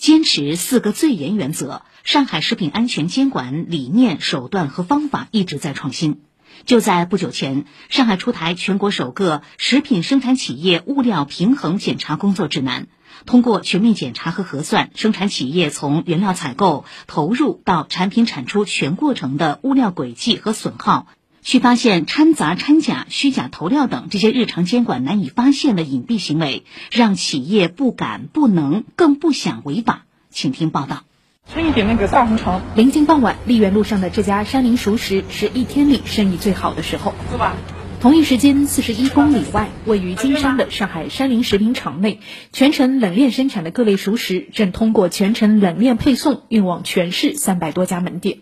坚持四个最严原则，上海食品安全监管理念、手段和方法一直在创新。就在不久前，上海出台全国首个食品生产企业物料平衡检查工作指南。通过全面检查和核算，生产企业从原料采购、投入到产品产出全过程的物料轨迹和损耗，去发现掺杂掺假、虚假投料等这些日常监管难以发现的隐蔽行为，让企业不敢、不能、更不想违法。请听报道。称一点那个大红肠。临近傍晚，丽园路上的这家山林熟食是一天里生意最好的时候。是吧？同一时间，四十一公里外，位于金山的上海山林食品厂内，全程冷链生产的各类熟食正通过全程冷链配送运往全市三百多家门店。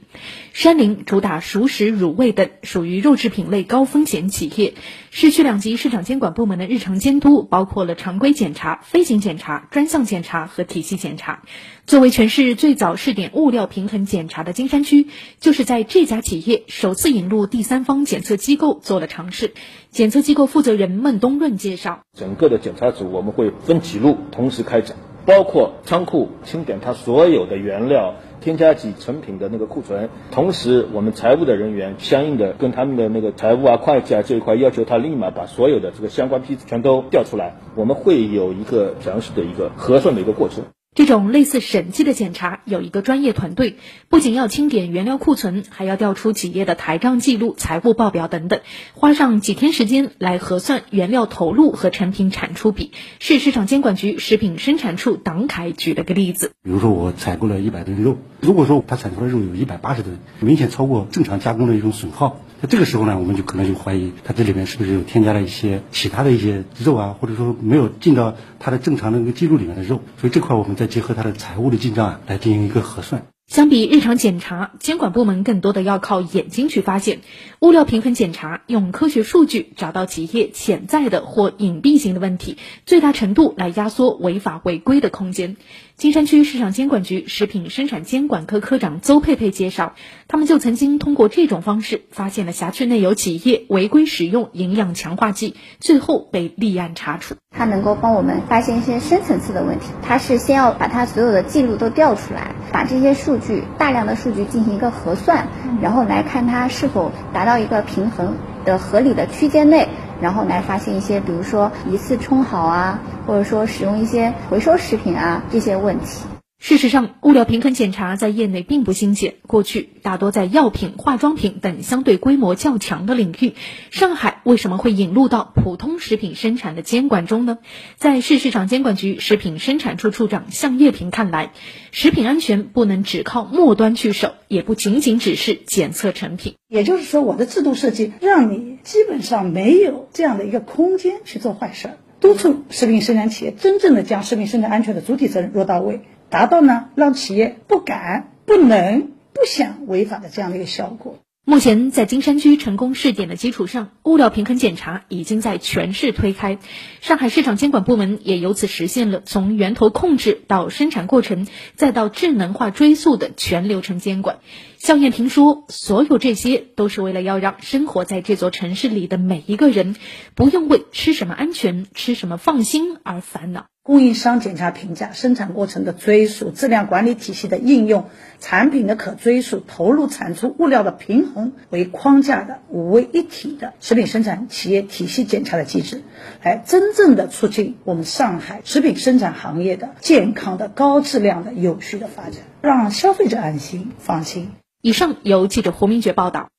山林主打熟食、卤味等，属于肉制品类高风险企业。市区两级市场监管部门的日常监督包括了常规检查、飞行检查、专项检查和体系检查。作为全市最早试点物料平衡检查的金山区，就是在这家企业首次引入第三方检测机构做了尝试。检测机构负责人孟东润介绍：整个的检查组我们会分几路同时开展，包括仓库清点它所有的原料、添加剂成品的那个库存，同时我们财务的人员相应的跟他们的那个财务啊、会计啊这一块要求他立马把所有的这个相关批次全都调出来，我们会有一个详细的一个核算的一个过程。这种类似审计的检查，有一个专业团队，不仅要清点原料库存，还要调出企业的台账记录、财务报表等等，花上几天时间来核算原料投入和产品产出比。市市场监管局食品生产处党凯举了个例子，比如说我采购了一百吨肉，如果说它产出的肉有一百八十吨，明显超过正常加工的一种损耗。那这个时候呢，我们就可能就怀疑它这里面是不是有添加了一些其他的一些肉啊，或者说没有进到它的正常的一个记录里面的肉，所以这块我们再结合它的财务的进账啊，来进行一个核算。相比日常检查，监管部门更多的要靠眼睛去发现物料平衡检查，用科学数据找到企业潜在的或隐蔽性的问题，最大程度来压缩违法违规的空间。金山区市场监管局食品生产监管科科长邹佩佩介绍，他们就曾经通过这种方式发现了辖区内有企业违规使用营养强化剂，最后被立案查处。它能够帮我们发现一些深层次的问题，它是先要把它所有的记录都调出来，把这些数据大量的数据进行一个核算，然后来看它是否达到一个平衡的合理的区间内，然后来发现一些，比如说以次充好啊，或者说使用一些回收食品啊这些问题。事实上，物料平衡检查在业内并不新鲜。过去大多在药品、化妆品等相对规模较强的领域，上海为什么会引入到普通食品生产的监管中呢？在市市场监管局食品生产处处长向叶平看来，食品安全不能只靠末端去守，也不仅仅只是检测成品。也就是说，我的制度设计让你基本上没有这样的一个空间去做坏事儿，督促食品生产企业真正的将食品生产安全的主体责任落到位。达到呢，让企业不敢、不能、不想违法的这样的一个效果。目前，在金山区成功试点的基础上，物料平衡检查已经在全市推开。上海市场监管部门也由此实现了从源头控制到生产过程，再到智能化追溯的全流程监管。向艳平说：“所有这些都是为了要让生活在这座城市里的每一个人，不用为吃什么安全、吃什么放心而烦恼。”供应商检查评价、生产过程的追溯、质量管理体系的应用、产品的可追溯、投入产出物料的平衡为框架的五位一体的食品生产企业体系检查的机制，来真正的促进我们上海食品生产行业的健康的、高质量的、有序的发展，让消费者安心放心。以上由记者胡明珏报道。